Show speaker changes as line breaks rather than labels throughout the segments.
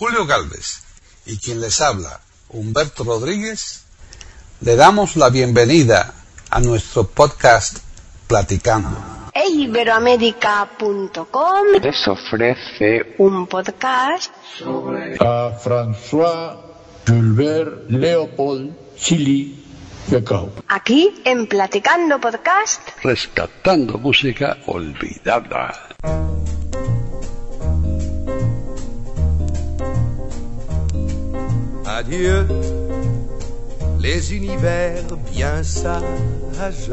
Julio Galvez y quien les habla, Humberto Rodríguez, le damos la bienvenida a nuestro podcast Platicando.
Iberoamérica.com
les ofrece
un podcast
a François Gilbert Leopold Chili Becau.
aquí en Platicando Podcast.
rescatando música olvidada.
Adieu, les univers bien sages,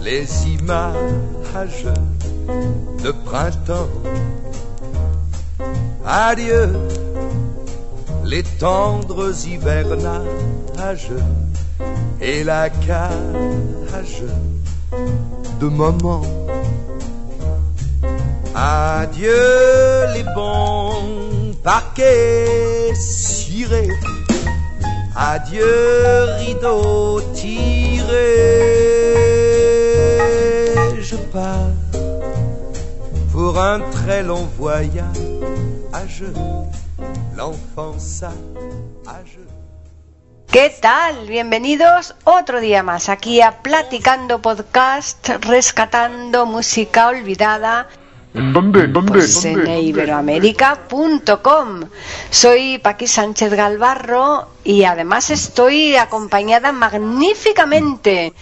les images de printemps. Adieu, les tendres hivernages et la cage de moments. Adieu les bons parquets cirés. Adieu rideau tiré. Je pars pour un très long voyage. L'enfant sage.
¿Qué tal? Bienvenidos otro día más aquí a Platicando Podcast, rescatando música olvidada
¿Dónde? ¿Dónde?
pues en iberoamérica.com. Soy Paqui Sánchez Galvarro y además estoy acompañada magníficamente.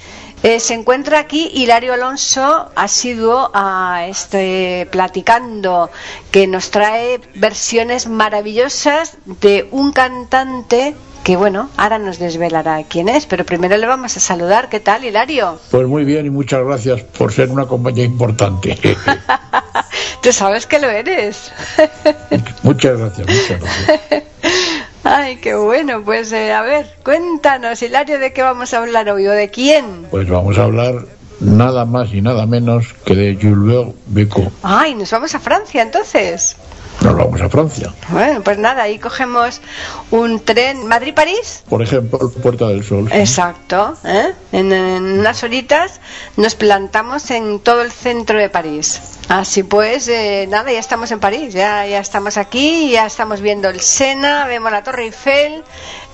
Eh, se encuentra aquí Hilario Alonso, asiduo a este platicando, que nos trae versiones maravillosas de un cantante que, bueno, ahora nos desvelará quién es, pero primero le vamos a saludar. ¿Qué tal, Hilario?
Pues muy bien y muchas gracias por ser una compañía importante.
Tú sabes que lo eres.
muchas gracias, muchas gracias.
Ay, qué bueno. Pues eh, a ver, cuéntanos, Hilario, de qué vamos a hablar hoy o de quién.
Pues vamos a hablar nada más y nada menos que de Gilbert Becot.
Ay, nos vamos a Francia entonces.
Nos vamos a Francia.
Bueno, pues nada, ahí cogemos un tren Madrid-París.
Por ejemplo, Puerta del Sol.
Exacto, ¿eh? en, en unas horitas nos plantamos en todo el centro de París. Así pues, eh, nada, ya estamos en París, ya, ya estamos aquí, ya estamos viendo el Sena, vemos la Torre Eiffel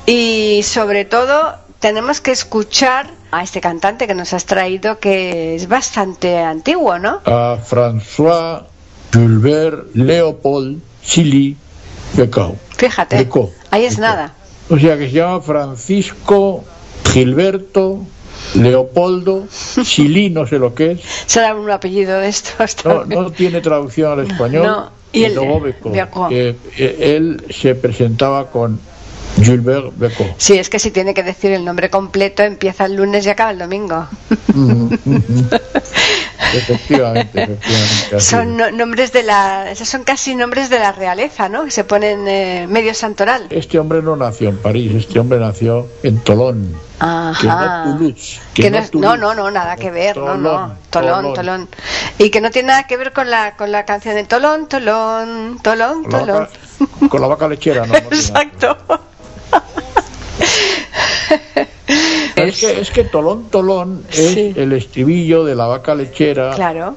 y sobre todo tenemos que escuchar a este cantante que nos has traído que es bastante antiguo, ¿no?
A François Gilbert Leopold Chili Becau.
Fíjate, ahí es nada.
O sea que se llama Francisco Gilberto Leopoldo Chili, no sé lo que es.
Será un apellido de estos.
No,
también.
no tiene traducción al español.
No, y el-
luego Becot. que, eh, él se presentaba con Gilbert Becot.
Sí, es que si tiene que decir el nombre completo, empieza el lunes y acaba el domingo.
Mm, efectivamente, efectivamente.
Son no- nombres de la, esos son casi nombres de la realeza, ¿no? Que se ponen eh, medio santoral.
Este hombre no nació en París, este hombre nació en Tolón, que no
Ajá.
Toulouse.
Que no, es- no,
Toulouse.
no, no, nada que ver, no, no,
Tolón,
Tolón,
Tolón.
Tolón. Y que no tiene nada que ver con la, con la canción de Tolón, Tolón, Tolón,
Con la,
Tolón.
vaca, con la vaca lechera, no. no.
Exacto.
Es que, es que Tolón Tolón es
Sí.
el estribillo de la vaca lechera
Claro.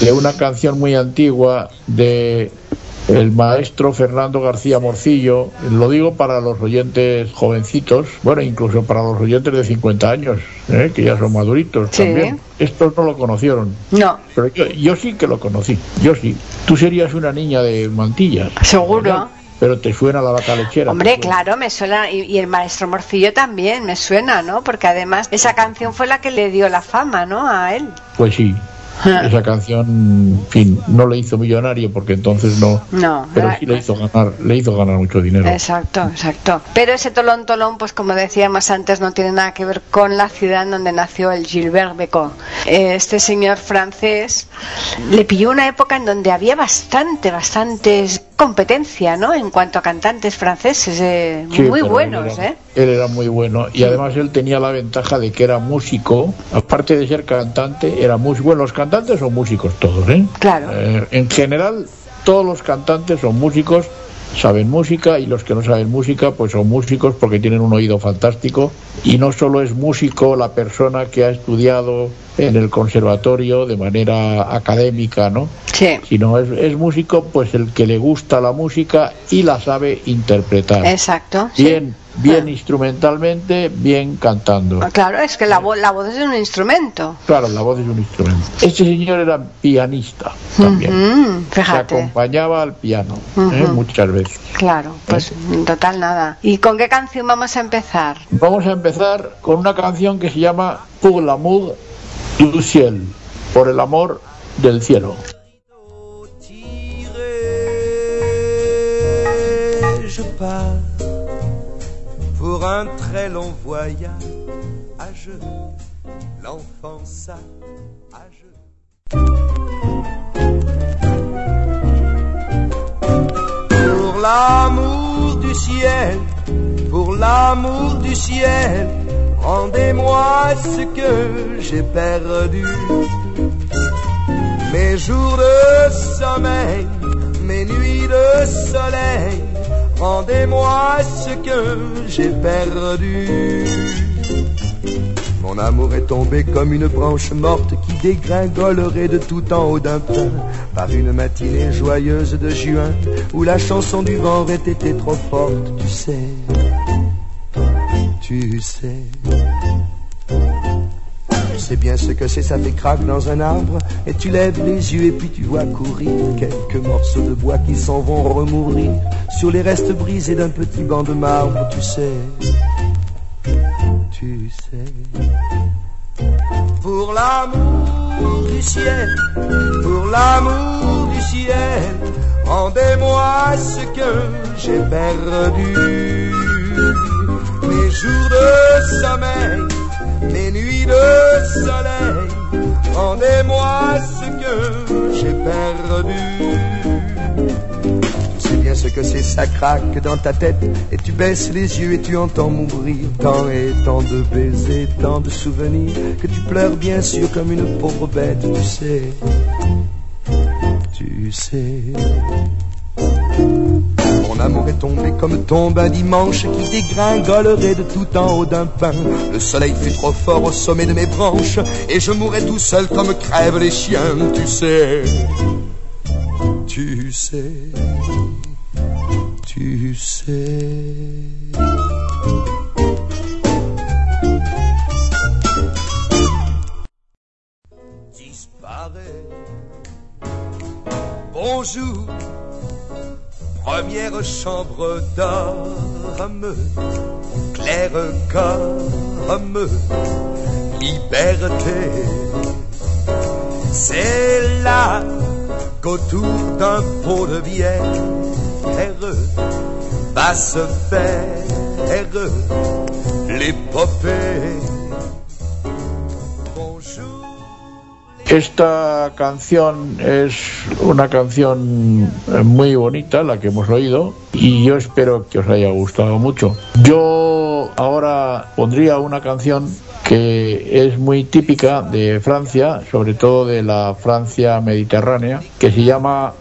de una canción muy antigua de el maestro Fernando García Morcillo. Lo digo para los oyentes jovencitos, bueno, incluso para los oyentes de 50 años, ¿eh? que ya son maduritos
Sí.
también. Estos no lo conocieron,
No,
pero yo, yo sí que lo conocí, yo sí. Tú serías una niña de mantillas.
seguro.
Pero te suena la vaca lechera.
Hombre, claro, me suena, y, y el maestro Morcillo también me suena, ¿no? Porque además esa canción fue la que le dio la fama, ¿no? A él.
Pues sí. Esa canción, en fin, no le hizo millonario porque entonces no.
No,
Pero
era-
sí le hizo ganar, le hizo ganar mucho dinero.
Exacto, exacto. Pero ese tolón tolón, pues como decíamos antes, no tiene nada que ver con la ciudad en donde nació el Gilbert Becot. Este señor francés le pilló una época en donde había bastante, bastantes competencia, ¿no? En cuanto a cantantes franceses, eh,
Sí,
muy buenos,
él era,
¿eh?
Él era muy bueno y además él tenía la ventaja de que era músico, aparte de ser cantante, era muy bueno. Los cantantes son músicos todos, ¿eh?
Claro.
Eh, en general, todos los cantantes son músicos saben música y los que no saben música pues son músicos porque tienen un oído fantástico y no solo es músico la persona que ha estudiado en el conservatorio de manera académica, ¿no?
Sí.
Sino es, es músico pues el que le gusta la música y la sabe interpretar.
Exacto. sí.
Bien,
Ah.
instrumentalmente, bien cantando.
Ah, Claro, es que la, vo- la voz es un instrumento.
Claro, la voz es un instrumento. Este señor era pianista también.
Mm,
Se
fíjate.
acompañaba al piano ¿eh? Muchas veces.
Claro, pues en total nada. ¿Y con qué canción vamos a empezar?
Vamos a empezar con una canción que se llama Pour l'amour du ciel, por el amor del cielo.
Pour un très long voyage. L'enfant sage. Pour l'amour du ciel, pour l'amour du ciel, rendez-moi ce que j'ai perdu. Mes jours de sommeil, mes nuits de soleil, rendez-moi ce que j'ai perdu. Mon amour est tombé comme une branche morte qui dégringolerait de tout en haut d'un pin par une matinée joyeuse de juin où la chanson du vent aurait été trop forte, tu sais, tu sais. Sais bien ce que c'est, ça t'écrase dans un arbre et tu lèves les yeux et puis tu vois courir quelques morceaux de bois qui s'en vont remourir sur les restes brisés d'un petit banc de marbre, tu sais, tu sais. Pour l'amour du ciel, pour l'amour du ciel, rendez-moi ce que j'ai perdu. Mes jours de sommeil, mes nuits de soleil, rendez-moi ce que j'ai perdu. Tu sais bien ce que c'est, ça craque dans ta tête, et tu baisses les yeux et tu entends mourir tant et tant de baisers, tant de souvenirs, que tu pleures bien sûr comme une pauvre bête, tu sais, tu sais. Mon amour est tombé comme tombe un dimanche qui dégringolerait de tout en haut d'un pin. Le soleil fut trop fort au sommet de mes branches et je mourrais tout seul comme crèvent les chiens, tu sais. Tu sais. Tu sais. Disparaît. Bonjour, première chambre d'homme, claire comme liberté. C'est là qu'autour d'un pot de bière va se faire l'épopée.
Esta canción es una canción eh, muy bonita, la que hemos oído, y yo espero que os haya gustado mucho. Yo ahora pondría una canción que es muy típica de Francia, sobre todo de la Francia mediterránea, que se llama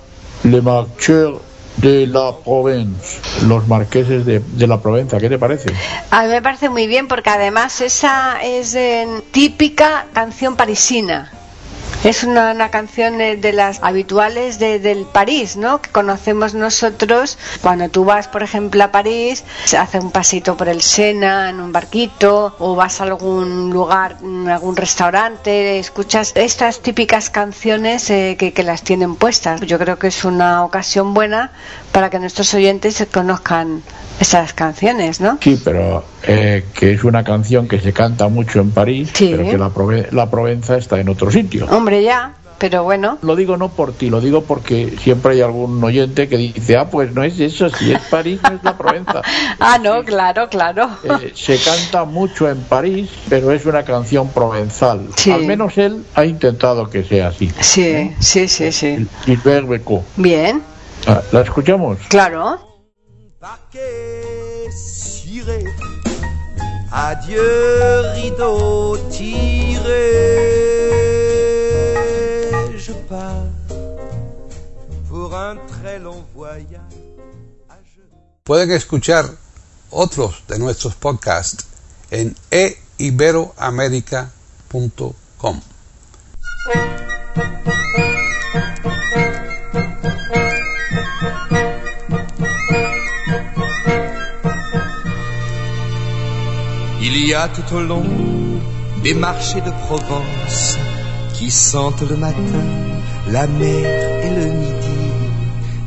Le Marcheur de la Provence, los marqueses de, la Provenza. ¿Qué te parece?
A mí me parece muy bien porque además esa es eh, típica canción parisina. Es una, una canción de, de las habituales de, del París, ¿no? Que conocemos nosotros. Cuando tú vas, por ejemplo, a París, se hace un pasito por el Sena en un barquito, o vas a algún lugar, algún restaurante, escuchas estas típicas canciones eh, que, que las tienen puestas. Yo creo que es una ocasión buena para que nuestros oyentes conozcan esas canciones, ¿no?
Sí, pero eh, que es una canción que se canta mucho en París,
Sí.
pero que la, Prove- la Provenza está en otro sitio.
Hombre, ya, pero bueno.
Lo digo no por ti, lo digo porque siempre hay algún oyente que dice, ah, pues no es eso, si es París no es la Provenza.
Ah, no, claro, claro.
Eh, se canta mucho en París, pero es una canción provenzal.
Sí.
Al menos él ha intentado que sea así.
Sí, sí, sí, sí.
Gilbert Becot.
Bien,
Ah, ¿La escuchamos?
claro.
Adieu, rideau tiré. Pour un très long voyage.
Pueden escuchar otros de nuestros podcasts en eiberoamerica.com.
Il y a tout au long des marchés de Provence qui sentent le matin la mer et le midi,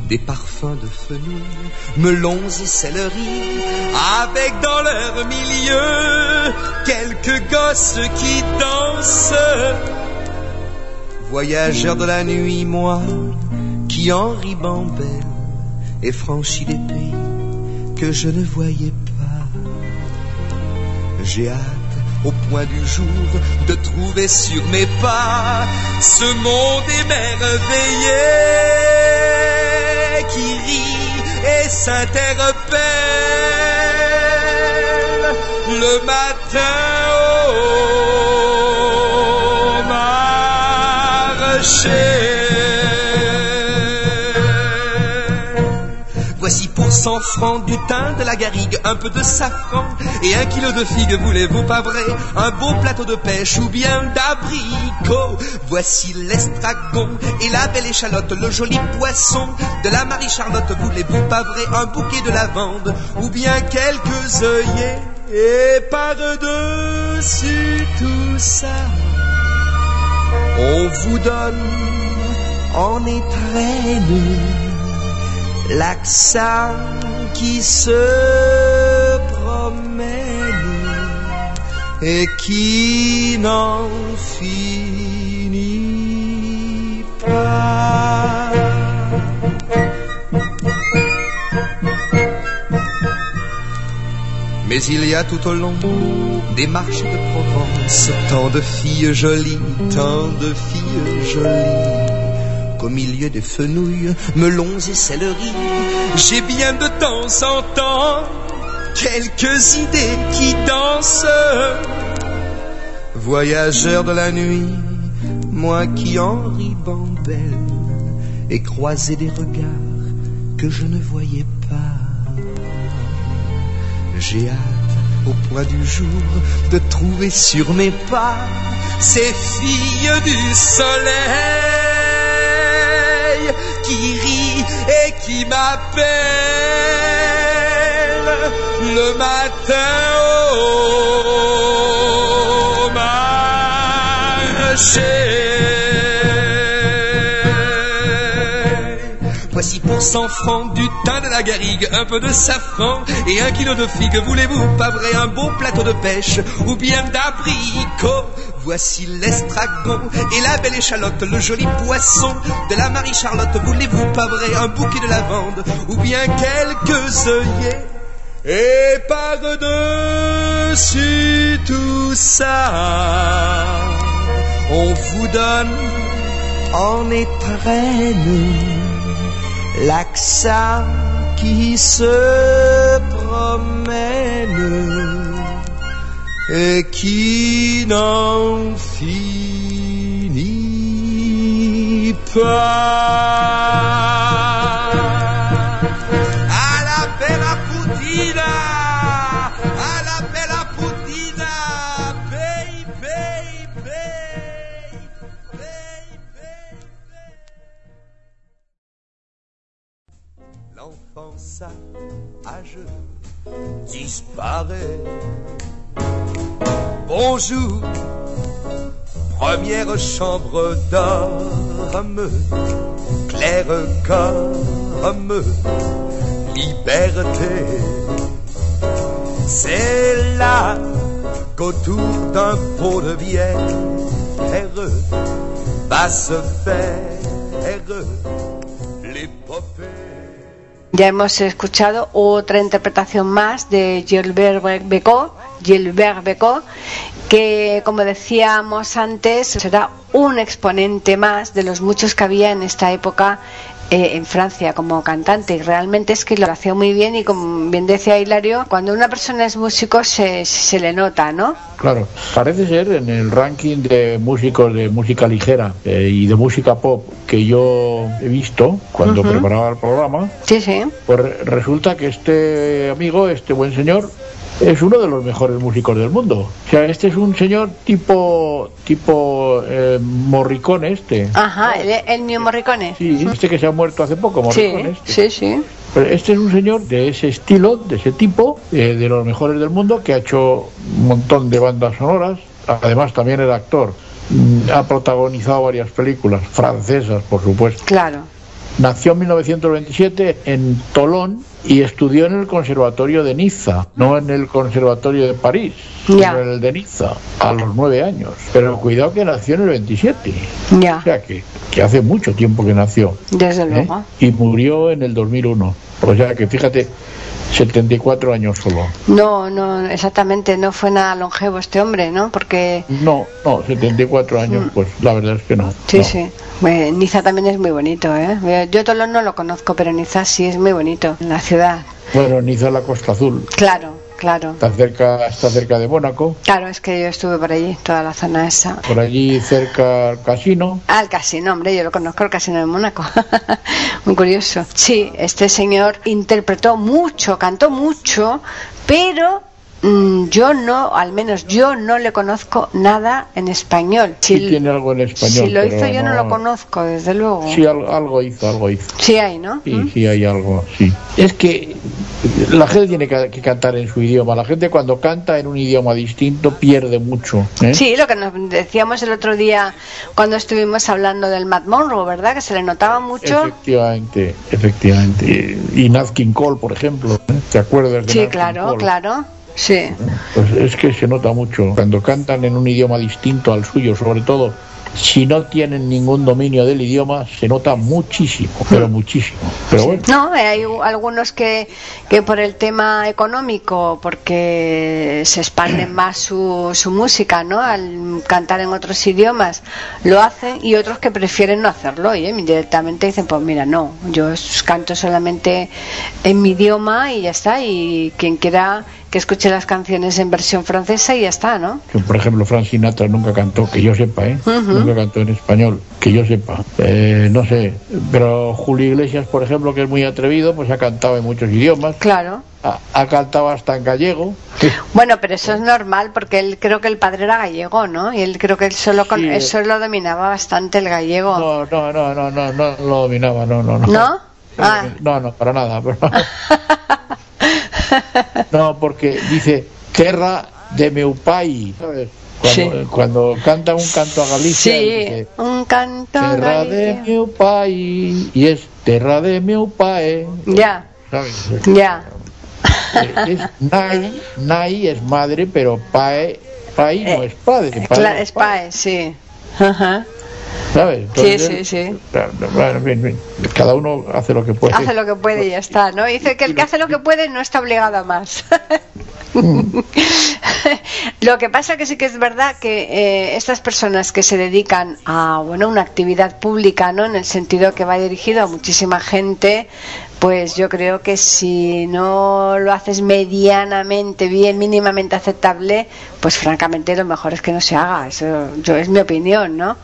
des parfums de fenouil, melons et céleri, avec dans leur milieu quelques gosses qui dansent. Voyageur de la nuit, moi, qui en ribambelle ai franchi des pays que je ne voyais pas. J'ai au point du jour de trouver sur mes pas ce monde émerveillé qui rit et s'interpelle le matin au marché. 100 francs du thym, de la garrigue, un peu de safran et un kilo de figues, voulez-vous pas vrai? Un beau plateau de pêche ou bien d'abricots. Voici l'estragon et la belle échalote, le joli poisson de la Marie-Charlotte, voulez-vous pas vrai? Un bouquet de lavande ou bien quelques œillets et par-dessus tout ça, on vous donne en étrennes l'accent qui se promène et qui n'en finit pas. Mais il y a tout au long des marches de Provence tant de filles jolies, tant de filles jolies qu'au milieu des fenouilles, melons et céleri, j'ai bien de temps en temps quelques idées qui dansent. Voyageur de la nuit, moi qui en ribambelle ai croisé des regards que je ne voyais pas. J'ai hâte au point du jour de trouver sur mes pas ces filles du soleil qui rient et qui m'appellent le matin au marché. Voici pour 100 francs du thym de la garrigue, un peu de safran et un kilo de figues. Voulez-vous pas vrai un beau plateau de pêche ou bien d'abricots Voici l'estragon et la belle échalote, le joli poisson de la Marie-Charlotte. Voulez-vous pas vrai un bouquet de lavande ou bien quelques œillets? Et par-dessus tout ça, on vous donne en étrenne l'accent qui se promène et qui n'en finit pas. Sage disparaît. Bonjour, première chambre d'homme, claire comme liberté. C'est là qu'autour d'un pot de bière va se faire l'épopée.
Ya hemos escuchado otra interpretación más de Gilbert Becot, Gilbert Becot, que como decíamos antes será un exponente más de los muchos que había en esta época eh, en Francia como cantante y realmente es que lo hacía muy bien y como bien decía Hilario, cuando una persona es músico se, se le nota, ¿no?
Claro, parece ser en el ranking de músicos de música ligera eh, y de música pop que yo he visto cuando preparaba el programa,
Sí, sí.
pues re- resulta que este amigo, este buen señor, es uno de los mejores músicos del mundo. O sea, este es un señor tipo tipo eh, Morricone este.
Ajá, el, el New Morricone.
Sí, este que se ha muerto hace poco,
Sí,
Morricone. este.
sí, sí.
Pero este es un señor de ese estilo, de ese tipo, eh, de los mejores del mundo, que ha hecho un montón de bandas sonoras. Además, también era actor. Mm, Ha protagonizado varias películas, francesas, por supuesto.
Claro.
Nació en 1927 en Tolón y estudió en el Conservatorio de Niza, no en el Conservatorio de París, sino en el de Niza, a los nueve años. Pero cuidado que nació en el 27,
Ya,
o sea que, que hace mucho tiempo que nació.
desde
¿eh?
luego.
Y murió en el 2001. O sea que fíjate, 74 años solo.
No, no, exactamente, no fue nada longevo este hombre, ¿no? Porque,
No, no, 74 años, pues la verdad es que no.
Mm. sí,
no.
sí. Niza también es muy bonito, ¿eh? Yo Tolón no lo conozco, pero Niza sí es muy bonito, la ciudad.
Bueno, Niza la Costa Azul.
Claro, claro.
Está cerca, está cerca de Mónaco.
Claro, es que yo estuve por allí, toda la zona esa.
Por allí cerca al casino.
Ah, el casino, hombre, yo lo conozco, el casino de Mónaco. Muy curioso. Sí, este señor interpretó mucho, cantó mucho, pero yo no, al menos yo no le conozco nada en español.
Sí,
Si,
tiene algo en español.
si lo hizo yo no lo conozco, desde luego.
Sí, al- algo hizo, algo hizo.
Sí hay, ¿no?
Sí,
¿Mm?
sí, hay algo, sí. Es que la gente tiene que, que cantar en su idioma. La gente cuando canta en un idioma distinto pierde mucho. ¿eh?
Sí, lo que nos decíamos el otro día cuando estuvimos hablando del Matt Monroe, ¿verdad? Que se le notaba mucho.
Efectivamente, efectivamente. Y Nat King Cole, por ejemplo, ¿eh? ¿te acuerdas de
Sí,
Nat King
claro,
Cole?
claro. Sí.
Pues es que se nota mucho. Cuando cantan en un idioma distinto al suyo, sobre todo si no tienen ningún dominio del idioma, se nota muchísimo, pero muchísimo. Pero bueno,
No, eh, hay algunos que, que por el tema económico, porque se expande más su, su música, ¿no? Al cantar en otros idiomas, lo hacen y otros que prefieren no hacerlo y directamente dicen, pues mira, no, yo canto solamente en mi idioma y ya está, y quien quiera que escuche las canciones en versión francesa y ya está, ¿no?
por ejemplo, Frank Sinatra nunca cantó, que yo sepa, ¿eh?
Ujú.
Nunca cantó en español, que yo sepa. Eh, no sé, pero Julio Iglesias, por ejemplo, que es muy atrevido, pues ha cantado en muchos idiomas.
Claro.
Ha, cantado hasta en gallego.
Bueno, pero eso es normal porque él creo que el padre era gallego, ¿no? Y él creo que él solo con
Sí.
eso lo dominaba bastante el gallego.
No, no, no, no, no, no lo dominaba, no, no, no.
¿No? Ah.
No, no, para nada. pero- No, porque dice, terra de meu pai, ¿sabes? Cuando,
Sí.
cuando canta un canto a Galicia,
Sí,
dice,
un canto
terra de meu pai, y es terra de meu pai,
Ya, ya.
Es nai, nai es madre, pero pae, no
Eh,
es padre. pae
Cla-
es
es pae, sí. Ajá.
¿Sabes?
Sí, sí, sí.
Bueno, cada uno hace lo que puede.
Hace lo que puede y ya está, ¿no? Dice que el que hace lo que puede no está obligado a más. lo que pasa que sí que es verdad que eh, estas personas que se dedican a bueno una actividad pública, ¿no? En el sentido que va dirigido a muchísima gente, pues yo creo que si no lo haces medianamente bien, mínimamente aceptable, pues francamente lo mejor es que no se haga. Eso yo es mi opinión, ¿no?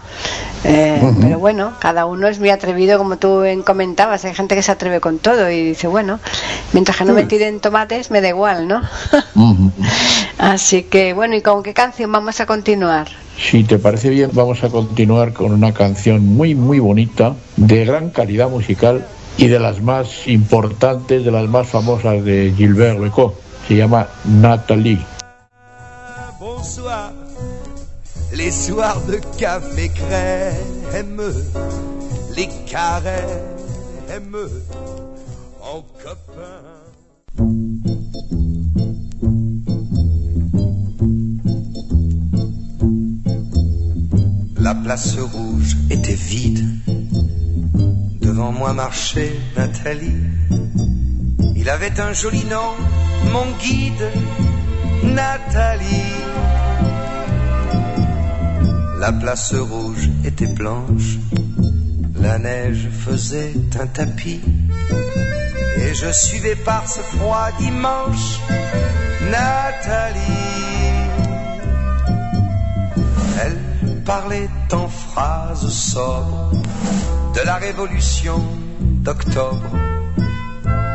Eh, Pero bueno, cada uno es muy atrevido, como tú comentabas. Hay gente que se atreve con todo y dice, bueno, mientras que no me tiren tomates, me da igual, ¿no? Así que bueno, ¿y con qué canción vamos a continuar?
Si te parece bien, vamos a continuar con una canción muy, muy bonita, de gran calidad musical y de las más importantes, de las más famosas de Gilbert Becot. Se llama Nathalie.
Bonsoir, les soirs de café crème, les carèmes en copain. La place rouge était vide. Devant moi marchait Nathalie. Il avait un joli nom, mon guide, Nathalie. La place rouge était blanche, La neige faisait un tapis et je suivais par ce froid dimanche Nathalie. Elle parlait en phrases sobres de la révolution d'octobre.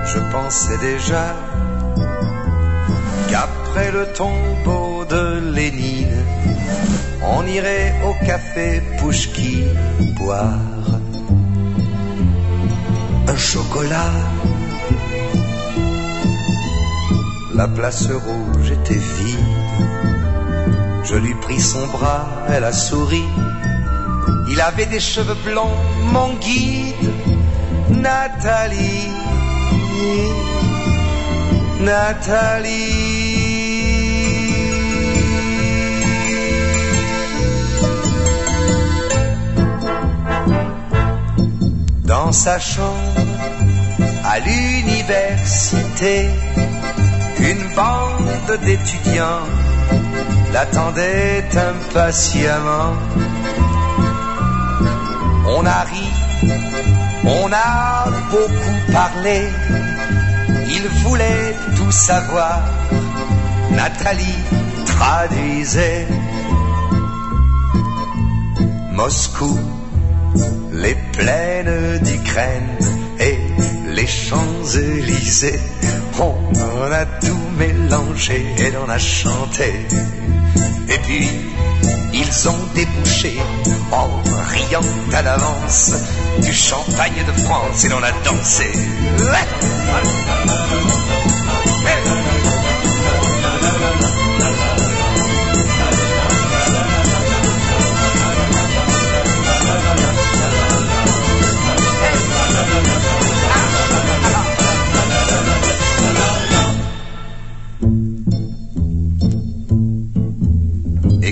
Je pensais déjà qu'après le tombeau de Lénine, on irait au café Pouchki boire un chocolat. La place rouge était vide. Je lui pris son bras, elle a souri. Il avait des cheveux blonds, mon guide, Nathalie. Nathalie. Dans sa chambre, à l'université, une bande d'étudiants l'attendait impatiemment. On a ri, on a beaucoup parlé, il voulait tout savoir. Nathalie traduisait Moscou, les plaines d'Ukraine et les Champs-Élysées. On a tout mélangé et on a chanté. Et puis, ils ont débouché en riant à l'avance du champagne de France et l'on a dansé.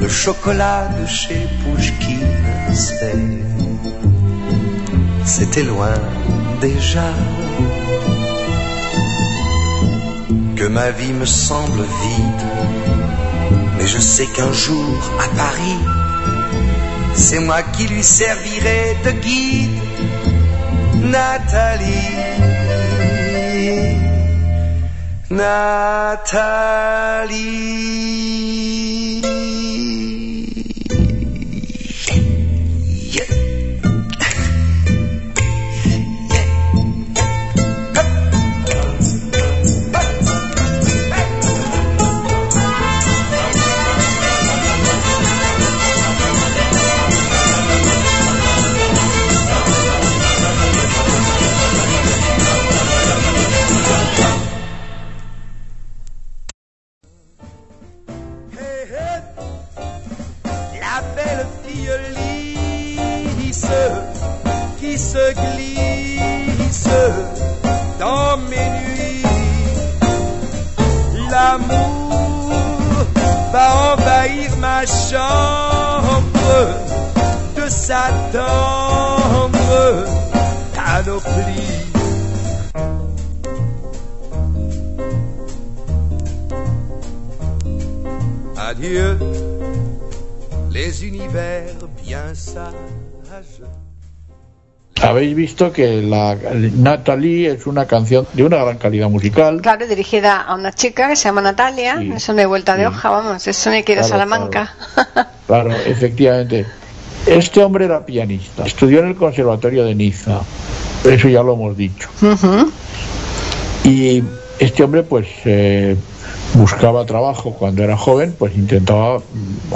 le chocolat de chez Pouchkine, c'était loin déjà. Que ma vie me semble vide, mais je sais qu'un jour à Paris, c'est moi qui lui servirai de guide, Nathalie. Nathalie.
Visto que la Natalie es una canción de una gran calidad musical.
Claro, dirigida a una chica que se llama Natalia.
Sí.
Eso no hay vuelta de hoja, vamos. Eso no hay que ir a Salamanca.
Claro, efectivamente. Este hombre era pianista, estudió en el Conservatorio de Niza, eso ya lo hemos dicho. Y este hombre pues eh, buscaba trabajo cuando era joven, pues intentaba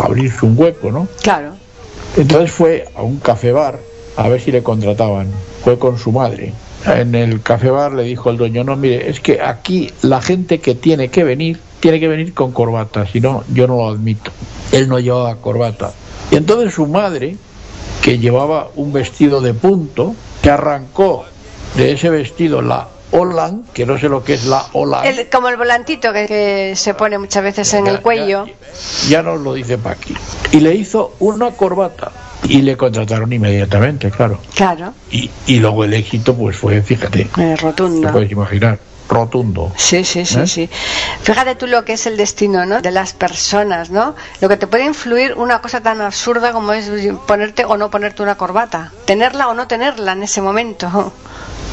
abrirse un hueco, ¿no?
Claro.
Entonces fue a un café bar a ver si le contrataban. Fue con su madre. En el café bar le dijo el dueño, no, mire, es que aquí la gente que tiene que venir, tiene que venir con corbata, si no, yo no lo admito. Él no llevaba corbata. Y entonces su madre, que llevaba un vestido de punto, que arrancó de ese vestido la Olan, que no sé lo que es la Olan.
El- como el volantito que, que se pone muchas veces en
Ya-
el cuello.
Ya, ya nos lo dice Paqui. Y le hizo una corbata. Y le contrataron inmediatamente, claro.
Claro,
Y, y luego el éxito, pues fue, fíjate,
eh,
te
rotundo.
puedes imaginar, rotundo.
Sí, sí, sí,
¿Eh?
sí. Fíjate tú lo que es el destino, ¿no? De las personas, ¿no? Lo que te puede influir una cosa tan absurda como es ponerte o no ponerte una corbata. Tenerla o no tenerla en ese momento.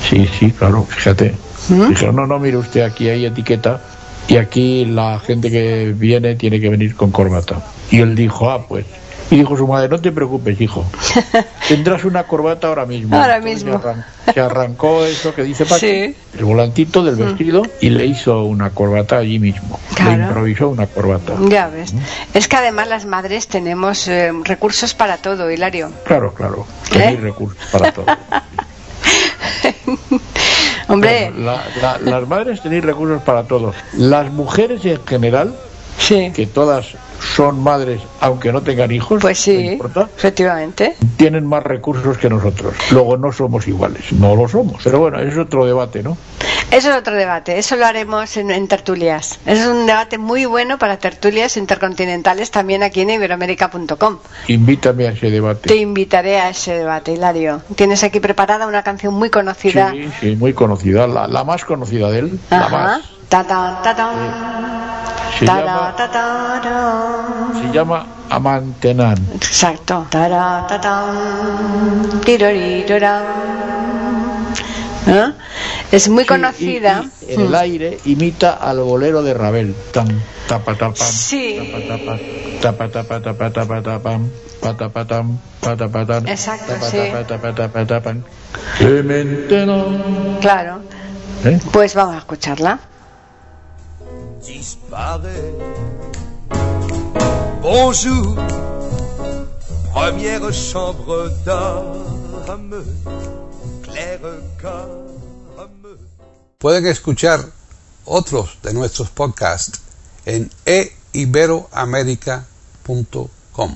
Sí, sí, claro, fíjate.
¿Mm?
Dijeron, no, no, mire usted, aquí hay etiqueta y aquí la gente que viene tiene que venir con corbata. Y él dijo, ah, pues. Y dijo su madre, no te preocupes, hijo. Tendrás una corbata ahora mismo.
Ahora
Entonces
mismo.
Se, arran- se arrancó eso que dice
Sí. Mm.
el volantito del vestido, y le hizo una corbata allí mismo.
Claro.
Le improvisó una corbata.
Ya ves. Es que además las madres tenemos eh, recursos para todo, Hilario.
Claro, claro.
¿Eh?
Hay recursos para todo.
Hombre,
Bueno, la- la- las madres tenéis recursos para todo. Las mujeres en general,
sí.
que todas son madres aunque no tengan hijos,
Pues sí, efectivamente.
tienen más recursos que nosotros. Luego no somos iguales, no lo somos. Pero bueno, es otro debate, ¿no?
Eso es otro debate, eso lo haremos en, en tertulias. Es un debate muy bueno para tertulias intercontinentales también aquí en iberoamérica.com.
Invítame a ese
Te
debate.
invitaré a ese debate, Hilario. Tienes aquí preparada una canción muy conocida.
Sí, sí, muy conocida, la, la más conocida de él, la más.
Ta ta ta ta.
Se
Ta
llama,
ta ta ta.
se llama Amantenan.
Exacto. Ta ta ta. Tirorirora. ¿Eh? Es muy
Sí,
conocida.
y- y en el aire imita al bolero de Ravel. Tam, tapa, tapam,
Sí.
tapa, tapa, tapa, tapa, tapa,
Exacto,
tapa,
sí.
tapa, tapa, tapa.
Claro.
¿Eh?
Pues vamos a escucharla.
Bonjour, première chambre.
Pueden escuchar otros de nuestros podcasts en eiberoamerica.com.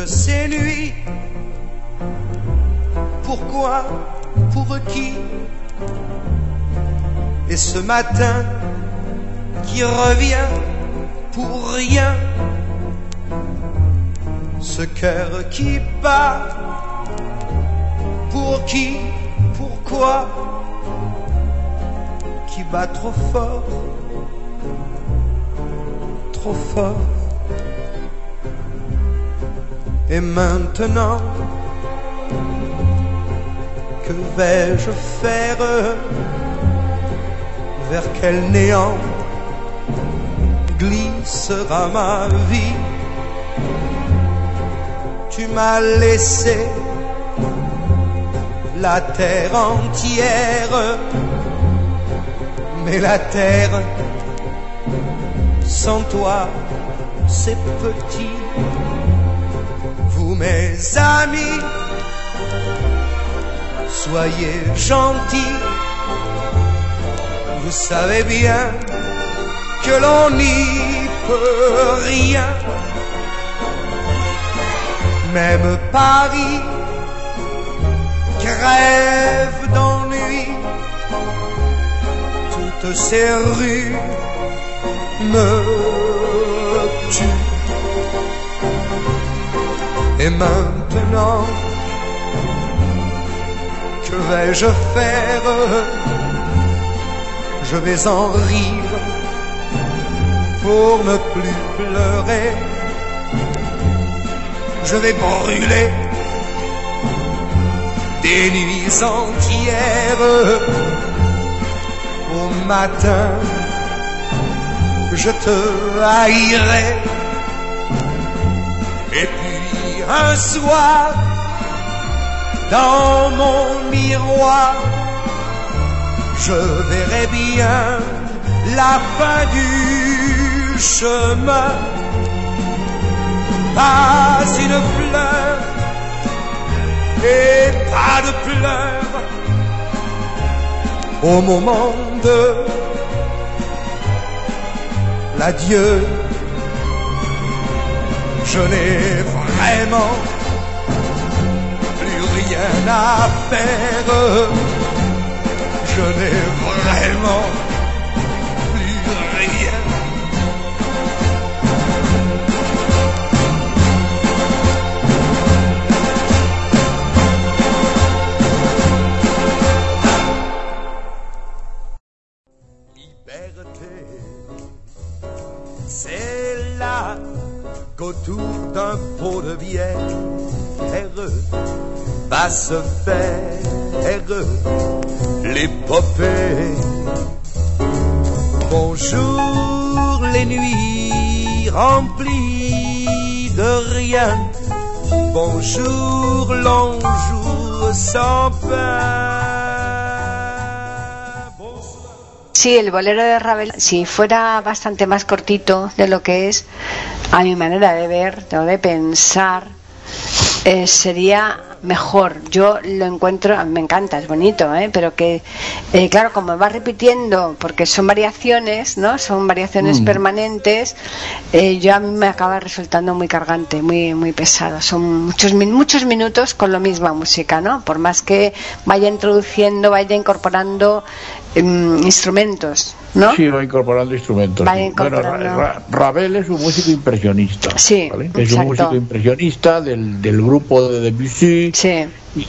toutes ces nuits. Pourquoi Pour qui Et ce matin qui revient pour rien. Ce cœur qui bat. Pour qui? Pourquoi? Qui bat trop fort? Trop fort. Et maintenant, que vais-je faire Vers quel néant glissera ma vie? Tu m'as laissé la terre entière, mais la terre sans toi, c'est petit mes amis, soyez gentils. Vous savez bien que l'on n'y peut rien. Même Paris crève d'ennui. Toutes ces rues me Et maintenant, que vais-je faire? Je vais en rire pour ne plus pleurer. Je vais brûler des nuits entières. Au matin, je te haïrai. Et puis un soir, dans mon miroir, je verrai bien la fin du chemin. Pas une fleur et pas de pleurs au moment de l'adieu. Je n'ai vraiment plus rien à faire. Je n'ai vraiment d'un pot de bière va se faire l'épopée. Bonjour les nuits remplies de rien. Bonjour long jour sans pain.
Sí, el bolero de Ravel, si fuera bastante más cortito de lo que es, a mi manera de ver o de pensar, eh, sería mejor. Yo lo encuentro, me encanta, es bonito, ¿eh? pero que, eh, claro, como va repitiendo, porque son variaciones, ¿no? Son variaciones permanentes, eh, yo a mí me acaba resultando muy cargante, muy muy pesado. Son muchos muchos minutos con la misma música, ¿no? Por más que vaya introduciendo, vaya incorporando em, instrumentos, ¿no?
Sí, va incorporando instrumentos.
Va
sí.
incorporando.
Bueno, Ra- Ra- Ravel es un músico impresionista.
Sí,
¿vale? Es un músico impresionista del, del grupo de Debussy
Sí,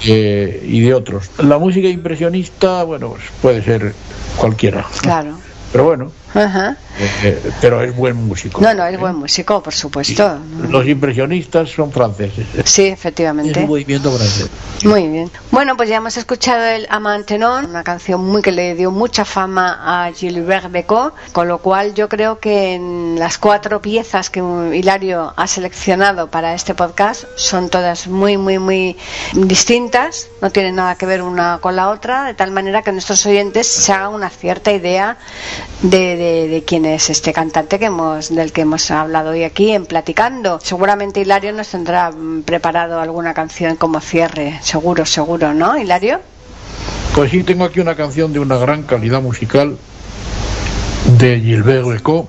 de- y de otros. La música impresionista, bueno, pues puede ser cualquiera.
claro.
Pero bueno,
Ajá.
eh, eh, pero es buen músico.
No, no, es
¿eh?
buen músico, por supuesto.
Los impresionistas son franceses.
Sí,
Es
efectivamente.
un movimiento francés.
Muy bien. Bueno, pues ya hemos escuchado el Amantenon, una canción muy que le dio mucha fama a Gilbert Becot, con lo cual yo creo que en las cuatro piezas que Hilario ha seleccionado para este podcast son todas muy, muy, muy distintas, no tienen nada que ver una con la otra, de tal manera que nuestros oyentes se hagan una cierta idea de, de- quién es este cantante que hemos, del que hemos hablado hoy aquí en Platicando. Seguramente Hilario nos tendrá mm, preparado alguna canción como cierre, seguro, seguro, ¿no, Hilario?
Pues sí, tengo aquí una canción de una gran calidad musical de Gilbert Becot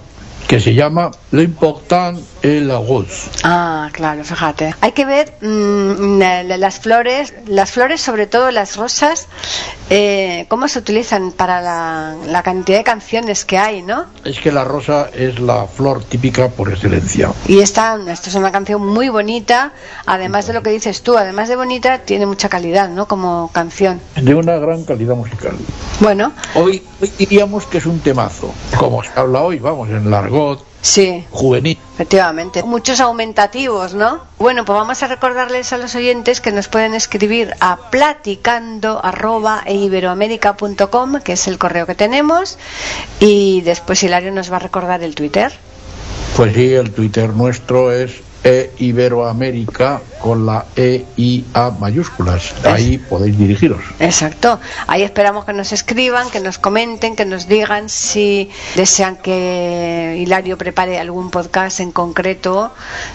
que se llama L'important est la rose.
Ah, claro, fíjate. Hay que ver mm, la- las flores, las flores, sobre todo las rosas, eh, cómo se utilizan para la, la cantidad de canciones que hay, ¿no?
Es que la rosa es la flor típica por excelencia.
Y esta, esto es una canción muy bonita, además de lo que dices tú, además de bonita, tiene mucha calidad, ¿no? Como canción.
De una gran calidad musical.
Bueno,
Hoy, hoy diríamos que es un temazo. Como se habla hoy, vamos, en
sí,
juvenil.
efectivamente. Muchos aumentativos, ¿no? Bueno, pues vamos a recordarles a los oyentes que nos pueden escribir a platicando arroba e que es el correo que tenemos, y después Hilario nos va a recordar el Twitter.
Pues sí, el Twitter nuestro es e Iberoamérica con la E I A mayúsculas. Ahí podéis dirigiros.
Exacto. Ahí esperamos que nos escriban, que nos comenten, que nos digan si desean que Hilario prepare algún podcast en concreto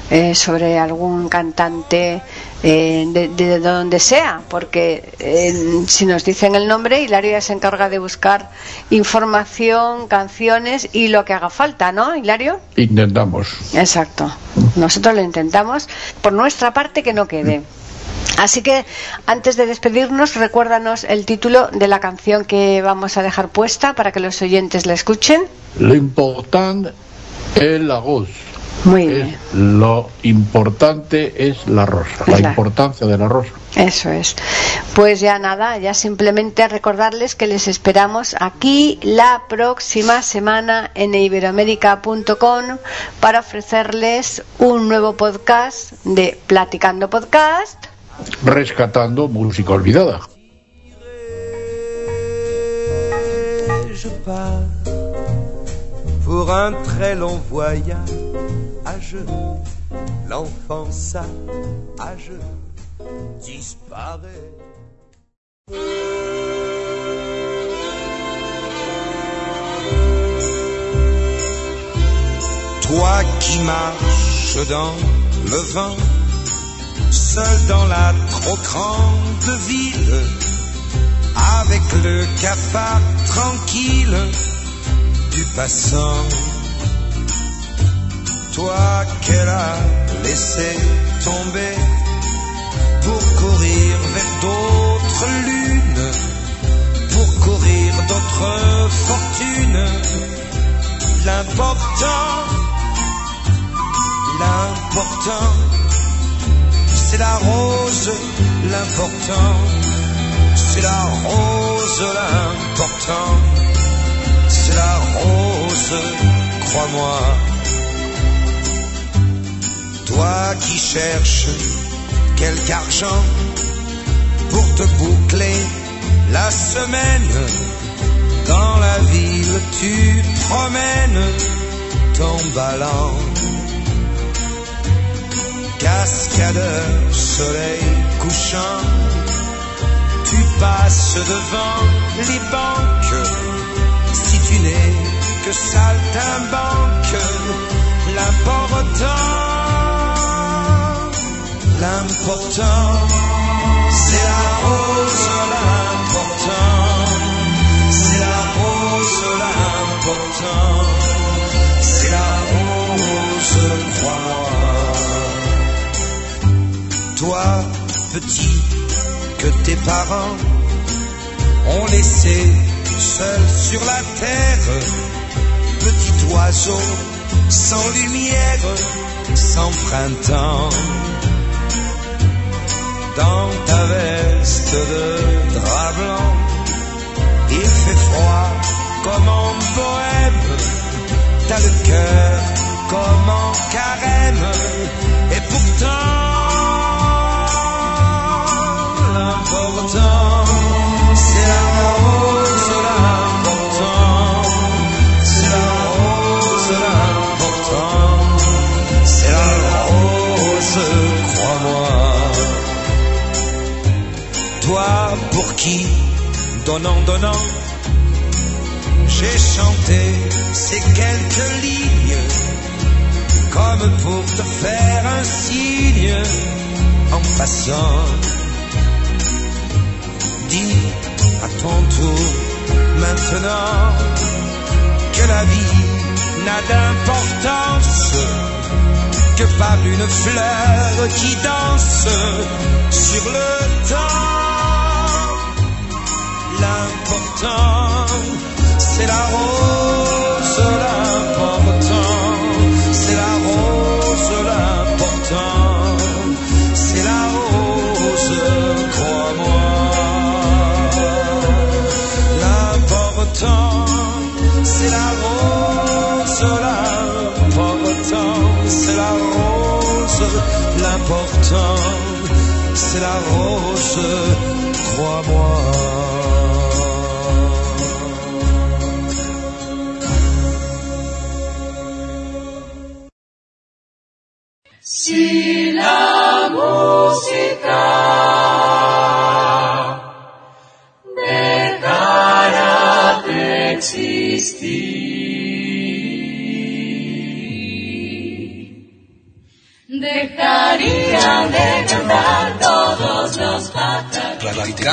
eh, sobre algún cantante eh, de, de donde sea, porque eh, si nos dicen el nombre, Hilario ya se encarga de buscar información, canciones y lo que haga falta, ¿no, Hilario?
Intentamos.
Exacto. Nosotros lo intentamos. Por nuestra parte, que no quede. Así que antes de despedirnos, recuérdanos el título de la canción que vamos a dejar puesta para que los oyentes la escuchen.
Lo importante es la rose.
Muy bien.
Lo importante es la rosa, la, importancia de la rosa.
Eso es. Pues ya nada, ya simplemente recordarles que les esperamos aquí la próxima semana en iberoamérica.com para ofrecerles un nuevo podcast de Platicando Podcast.
Rescatando música olvidada.
pour un très long voyage. L'enfant sage disparaît. Toi qui marches dans le vent, seul dans la trop grande ville, avec le cafard tranquille du passant. Toi qu'elle a laissé tomber pour courir vers d'autres lunes, pour courir d'autres fortunes. L'important, l'important, c'est la rose, l'important, c'est la rose, l'important, c'est la rose, crois-moi. Qui cherches quelque argent pour te boucler la semaine. Dans la ville, tu promènes ton ballon. Cascadeur, soleil couchant, tu passes devant les banques. Si tu n'es que saltimbanque, l'important L'important, c'est la rose, l'important, c'est la rose, l'important, c'est la rose, crois-moi. Toi, petit, que tes parents ont laissé seul sur la terre, petit oiseau, sans lumière, sans printemps dans ta veste de drap blanc. Il fait froid comme en bohème, t'as le cœur comme en carême, donnant, donnant, j'ai chanté ces quelques lignes, comme pour te faire un signe en passant. Dis à ton tour maintenant que la vie n'a d'importance que par une fleur qui danse sur le temps l'important, c'est la rose, l'important, c'est la rose, l'important, c'est la rose, crois-moi. L'important, c'est la rose, l'important, c'est la rose, l'important, c'est la rose, crois-moi.